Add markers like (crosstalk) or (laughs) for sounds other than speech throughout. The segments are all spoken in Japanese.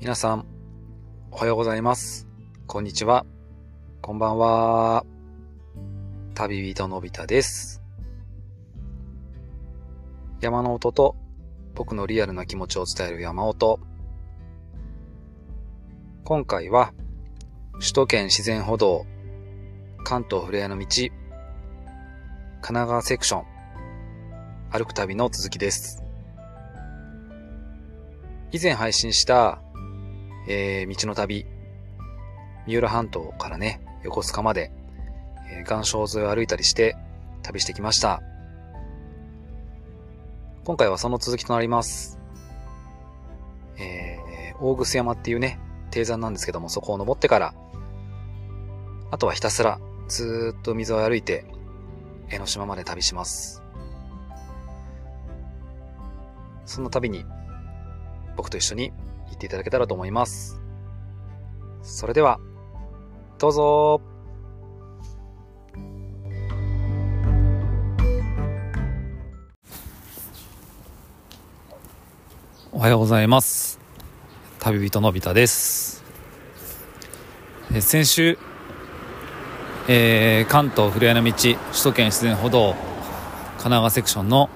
皆さん、おはようございます。こんにちは。こんばんは。旅人のび太です。山の音と僕のリアルな気持ちを伝える山音。今回は、首都圏自然歩道、関東ふれあいの道、神奈川セクション、歩く旅の続きです。以前配信した、えー道の旅、三浦半島からね、横須賀まで、えー岩礁沿いを歩いたりして旅してきました。今回はその続きとなります。えー大楠山っていうね、低山なんですけども、そこを登ってから、あとはひたすらずーっと水を歩いて、江ノ島まで旅します。その旅に、僕と一緒に行っていただけたらと思います。それでは、どうぞおはようございます。旅人のび太です。え先週、えー関東ふれあいの道、首都圏自然歩道、神奈川セクションの、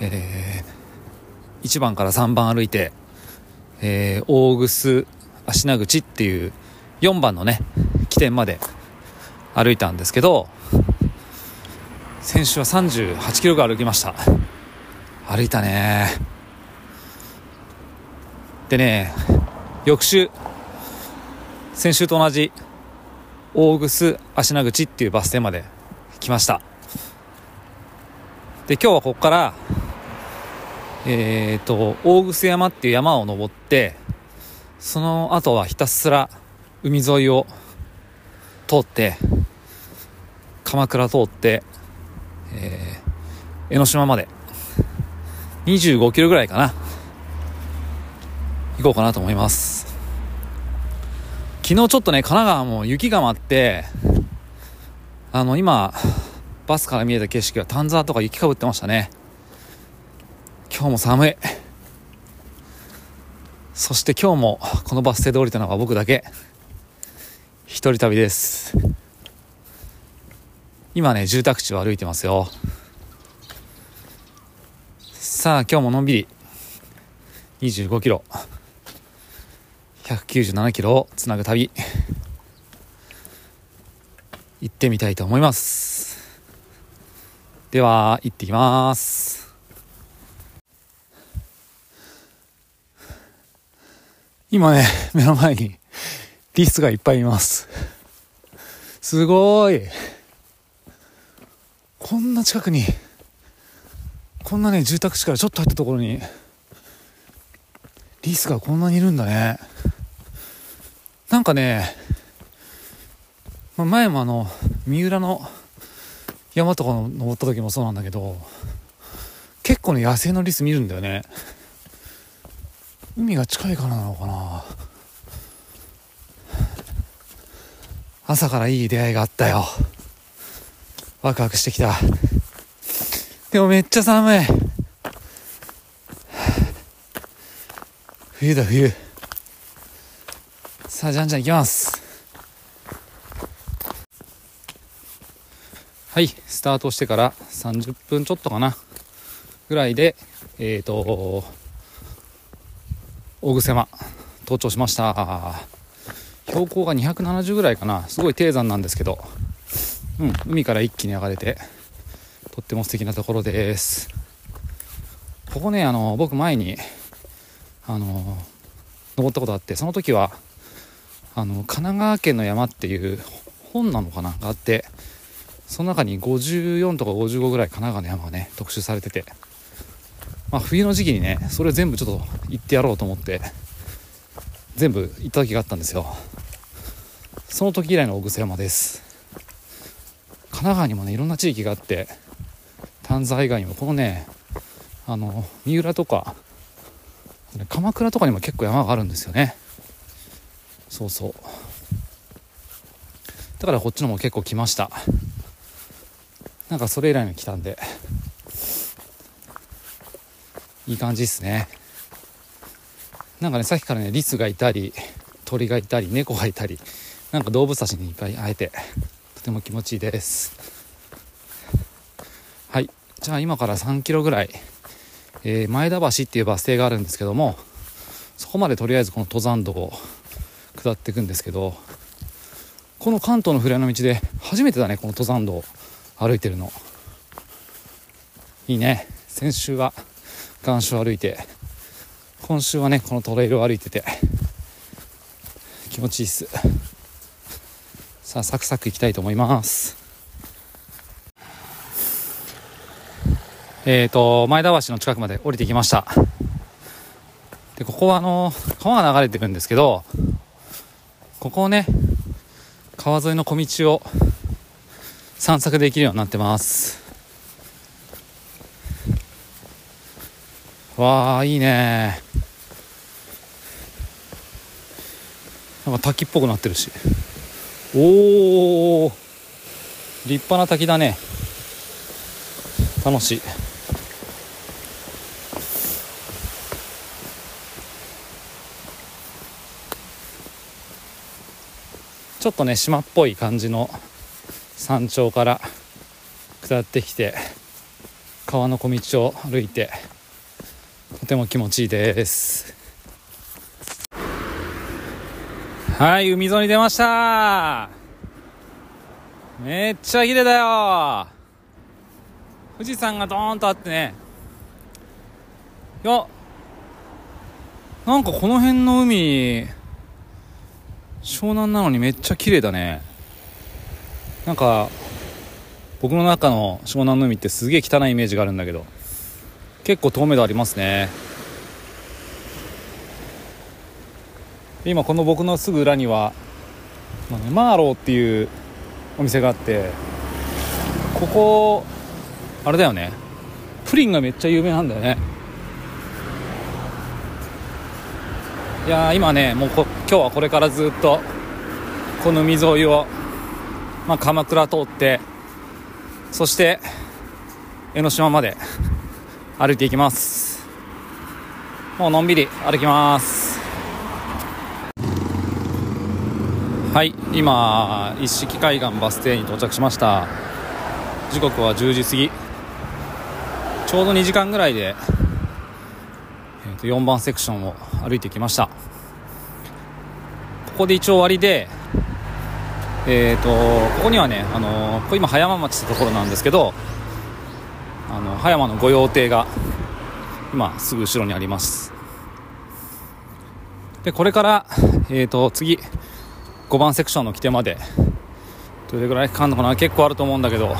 え1番から3番歩いて、えー大楠芦名口っていう4番のね起点まで歩いたんですけど先週は38キロが歩きました。歩いたね。でね翌週先週と同じ大楠芦名口っていうバス停まで来ました。で今日はここからえー、と大楠山っていう山を登ってその後はひたすら海沿いを通って鎌倉通って、えー江ノ島まで25キロぐらいかな行こうかなと思います。昨日ちょっとね神奈川も雪が舞ってあの今バスから見えた景色は丹沢とか雪かぶってましたね。今日も寒い。そして今日もこのバス停で降りたのは僕だけ。一人旅です。今ね住宅地を歩いてますよ。さあ今日ものんびり。25キロ。197キロをつなぐ旅。行ってみたいと思います。では行ってきます。今ね、目の前にリスがいっぱいいます。すごい。こんな近くに、こんなね、住宅地からちょっと入ったところに、リスがこんなにいるんだね。なんかね、ま前もあの、三浦の山とか登った時もそうなんだけど、結構ね、野生のリス見るんだよね。海が近いからなのかな？朝からいい出会いがあったよ。ワクワクしてきた。でもめっちゃ寒い。冬だ冬。さあじゃんじゃん行きます。はいスタートしてから30分ちょっとかな。ぐらいでえっ、ー、と大楠山登頂しました。標高が270ぐらいかな。すごい低山なんですけど、うん、海から一気に流れてとっても素敵なところです。ここねあの僕前にあの登ったことあってその時はあの神奈川県の山っていう本なのかながあってその中に54とか55ぐらい神奈川の山がね特集されてて。まあ、冬の時期にねそれ全部ちょっと行ってやろうと思って全部行った時があったんですよ。その時以来の大楠山です。神奈川にもねいろんな地域があって丹沢以外にもこのねあの三浦とか鎌倉とかにも結構山があるんですよね。そうそう。だからこっちのも結構来ました。なんかそれ以来に来たんで。いい感じですね。なんかねさっきからねリスがいたり鳥がいたり猫がいたりなんか動物たちにいっぱい会えてとても気持ちいいです。はい。じゃあ今から3キロぐらい、えー、前田橋っていうバス停があるんですけどもそこまでとりあえずこの登山道を下っていくんですけどこの関東のふれあいの道で初めてだねこの登山道歩いてるの。いいね。先週は岩礁歩いて今週はねこのトレイルを歩いてて気持ちいいっす。さあサクサクいきたいと思います。えっ、ー、と前田橋の近くまで降りてきました。でここはあの川が流れてるんですけどここをね川沿いの小道を散策できるようになってます。わあいいね。なんか滝っぽくなってるし。おお立派な滝だね。楽しい。ちょっとね島っぽい感じの山頂から下ってきて川の小道を歩いてとても気持ちいいです。はい海沿いに出ました。めっちゃ綺麗だよ。富士山がドーンとあってね。いやなんかこの辺の海湘南なのにめっちゃ綺麗だね。なんか僕の中の湘南の海ってすげえ汚いイメージがあるんだけど結構透明度ありますね。今この僕のすぐ裏には、まあね、マーローっていうお店があってここあれだよね。プリンがめっちゃ有名なんだよね。いや今ねもう今日はこれからずっとこの海沿いを、まあ、鎌倉通ってそして江ノ島まで歩いていきます。もうのんびり歩きますはい今一色海岸バス停に到着しました。時刻は10時過ぎ。ちょうど2時間ぐらいでと4番セクションを歩いてきました。ここで一応終わりでえーと、ここにはね、あのここ今葉山町ってところなんですけどあの葉山の御用邸が今すぐ後ろにあります。でこれから、えーと、次5番セクションの起点まで。どれぐらいかかるのかな？結構あると思うんだけど。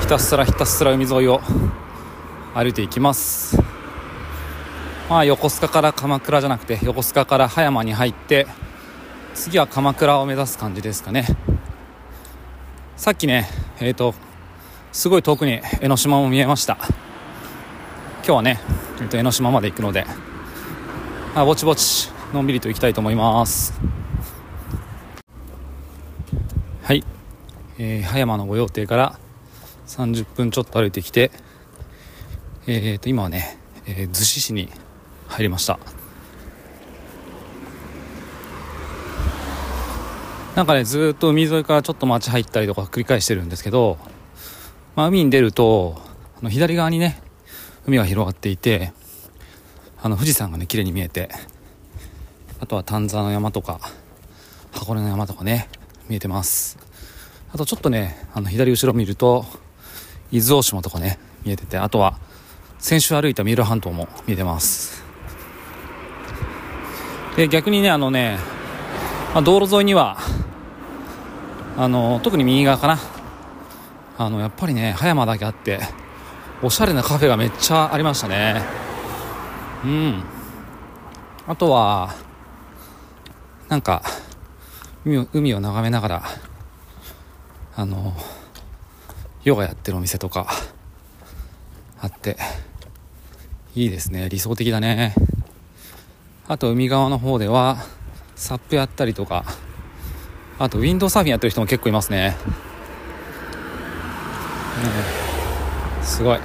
ひたすらひたすら海沿いを歩いていきます。まあ、横須賀から鎌倉じゃなくて横須賀から葉山に入って次は鎌倉を目指す感じですかね。さっきねえっ、ー、とすごい遠くに江ノ島も見えました。今日はね、えー、と江ノ島まで行くので、まあ、ぼちぼちのんびりと行きたいと思いますはい、えー、葉山の御用邸から30分ちょっと歩いてきてえー、と今はね、えー、逗子市に入りました。なんかねずっと海沿いからちょっと街入ったりとか繰り返してるんですけど、まあ、海に出るとあの左側にね海が広がっていてあの富士山がね綺麗に見えてあとは丹沢の山とか箱根の山とかね見えてます。あとちょっとねあの左後ろ見ると伊豆大島とかね見えててあとは先週歩いた三浦半島も見えてます。で逆にねあのね、まあ、道路沿いにはあの特に右側かな。あのやっぱりね葉山だけあっておしゃれなカフェがめっちゃありましたね。うん。あとはなんか海を海を眺めながらあのヨガやってるお店とかあっていいですね。理想的だね。あと海側の方ではサップやったりとかあとウィンドサーフィンやってる人も結構いますね、うん、すごい。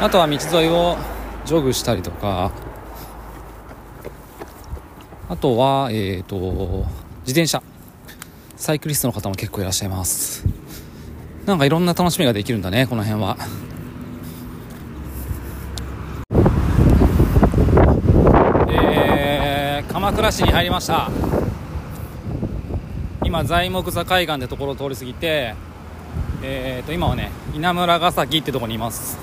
あとは道沿いをジョグしたりとか。あとはえっ、ー、と自転車。サイクリストの方も結構いらっしゃいます。なんかいろんな楽しみができるんだねこの辺は。えー、鎌倉市に入りました。今材木座海岸ってところを通り過ぎてえー、と今はね稲村ヶ崎ってとこにいます。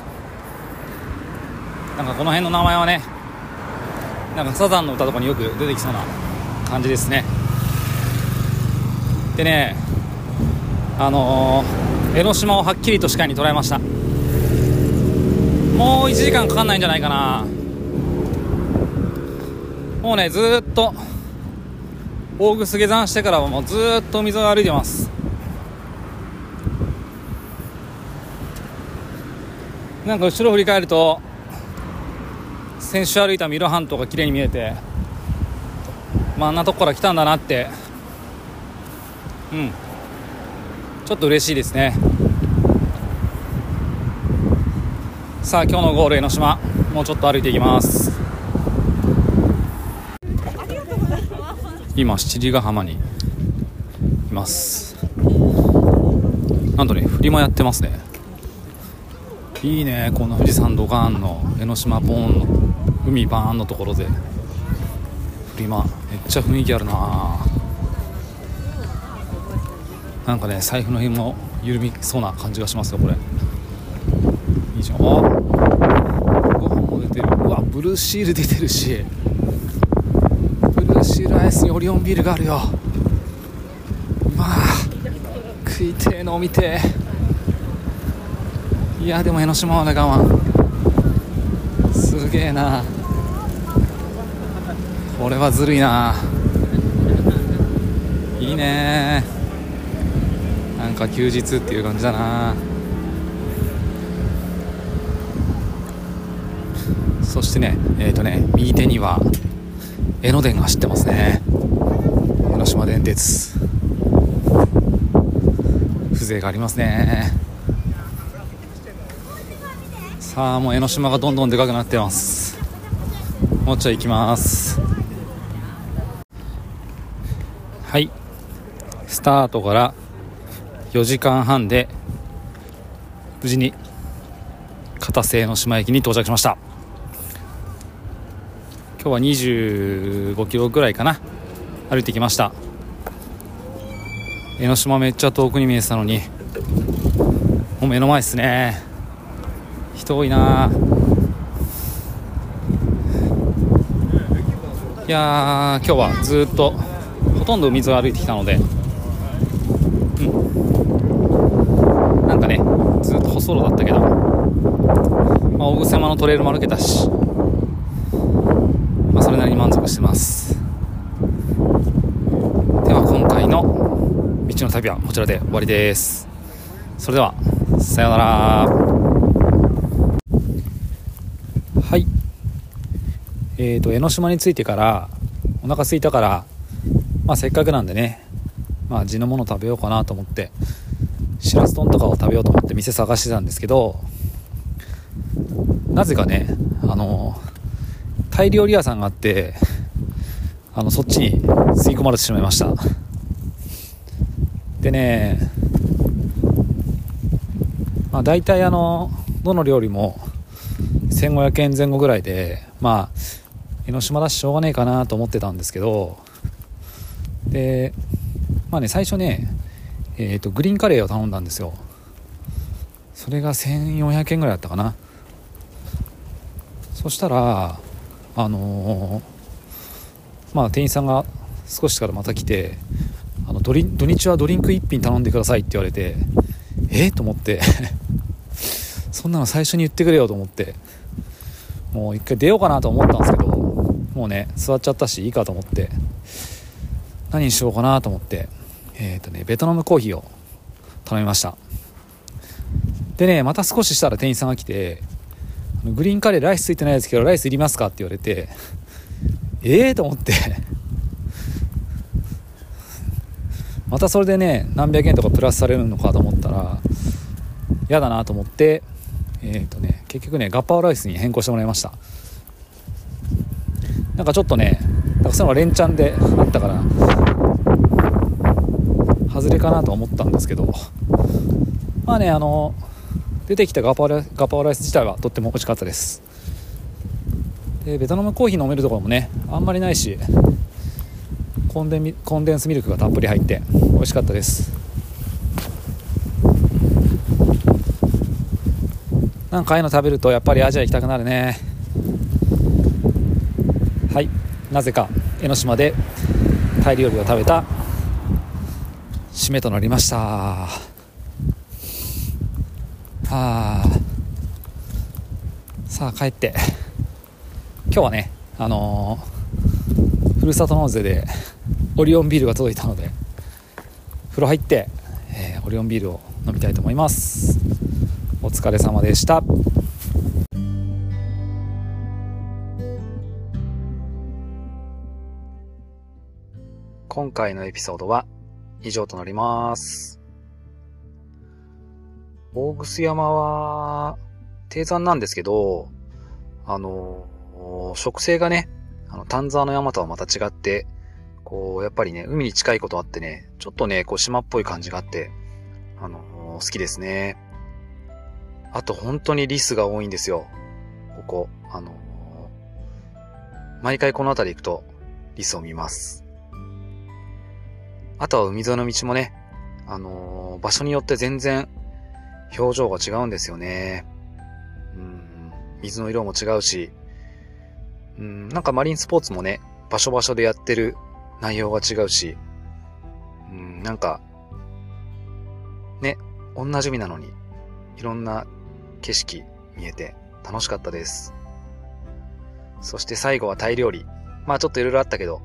なんかこの辺の名前はねなんかサザンの歌とかによく出てきそうな感じですね。でねあのー、江ノ島をはっきりと視界に捉えました。もう1時間かかんないんじゃないかな。もうねずっと大楠下山してからはもうずっと海沿いを歩いてます。なんか後ろ振り返ると先週歩いたミロ半島が綺麗に見えて、まあ、あんなとこから来たんだなってうん。ちょっと嬉しいですね。さあ今日のゴール江ノ島もうちょっと歩いていきます。今七里ヶ浜にいます。なんとね振りもやってますね。いいねこの富士山ドカーンの江ノ島ボーンの海バーンのところで。フリマめっちゃ雰囲気あるな。なんかね財布の辺も緩みそうな感じがしますよこれ。いいじゃんあご飯も出てる。うわブルーシール出てるし。ブルーシールアイスにオリオンビールがあるよ。まあ食いてえのを見て。いやでも江ノ島まで我慢。すげえな。これはずるいな。いいね。なんか休日っていう感じだな。そしてねえっ、ー、とね右手には江ノ電が走ってますね。江ノ島電鉄。風情がありますね。さあもう江ノ島がどんどんでかくなってます。もうちょい行きます。はい。スタートから4時間半で無事に片瀬江ノ島駅に到着しました。今日は25キロぐらいかな。歩いてきました。江ノ島めっちゃ遠くに見えてたのにもう目の前ですね。人多いな。いや今日はずっとほとんど海沿い歩いてきたので、うん、なんかねずっと細路だったけど、まあ、大草山のトレイルも歩けたし、まあ、それなりに満足してます。では今回の道の旅はこちらで終わりです。それではさようなら。はい。えーと、江ノ島に着いてからお腹空いたから、まあ、せっかくなんでね、まあ、地のもの食べようかなと思ってしらす丼とかを食べようと思って店探してたんですけどなぜかねあのタイ料理屋さんがあってあのそっちに吸い込まれてしまいました。でねまあ大体あのどの料理も1500円前後ぐらいでまあ江ノ島だししょうがねえかなと思ってたんですけどでまあね最初ねえーと、グリーンカレーを頼んだんですよ。それが1400円ぐらいだったかな。そしたらあのー、まあ店員さんが少しからまた来てあの土日はドリンク1品頼んでくださいって言われてえっ、と思って。(laughs) そんなの最初に言ってくれよと思って。もう一回出ようかなと思ったんですけどもうね座っちゃったしいいかと思って。何にしようかなと思って。えっ、ー、とねベトナムコーヒーを頼みました。でねまた少ししたら店員さんが来てグリーンカレーライスついてないですけどライスいりますかって言われて (laughs) ええ、と思って。またそれでね何百円とかプラスされるのかと思ったら嫌だなと思ってえっ、ー、とね結局ねガッパオライスに変更してもらいました。なんかちょっとねからその連チャンであったから外れかなと思ったんですけど。まあねあの出てきたガパオラガパオライス自体はとっても美味しかったです。でベトナムコーヒー飲めるところもねあんまりないしコンデンコンデンスミルクがたっぷり入って美味しかったです。なんかああいうの食べるとやっぱりアジア行きたくなるね。はい。なぜか江ノ島でタイ料理を食べた締めとなりました。あさあ帰って。今日はねあのー、ふるさと納税でオリオンビールが届いたので風呂入って、えー、オリオンビールを飲みたいと思います。お疲れ様でした。今回のエピソードは以上となります。大楠山は、低山なんですけど、あの、植生がね、あの、丹沢の山とはまた違って、こう、やっぱりね、海に近いことあってね、ちょっとね、こう、島っぽい感じがあって、あの、好きですね。あと、本当にリスが多いんですよ。ここ、あの、毎回この辺り行くと、リスを見ます。あとは海沿いの道もね、あのー、場所によって全然表情が違うんですよね。うん、水の色も違うし、うん、なんかマリンスポーツもね、場所場所でやってる内容が違うし、うん、なんか、ね、同じ海なのに、いろんな景色見えて楽しかったです。そして最後はタイ料理。まあちょっといろいろあったけど、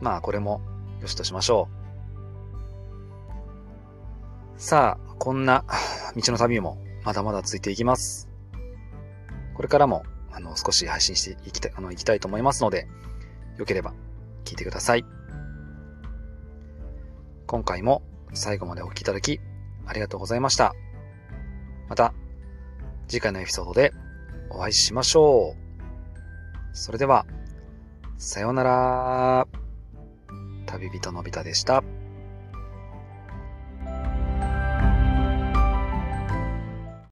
まあこれもよしとしましょう。さあ、こんな道の旅もまだまだ続いていきます。これからも、あの、少し配信していきたい、あの、いきたいと思いますので、よければ聞いてください。今回も最後までお聴きいただき、ありがとうございました。また、次回のエピソードでお会いしましょう。それでは、さようなら。旅人のび太でした。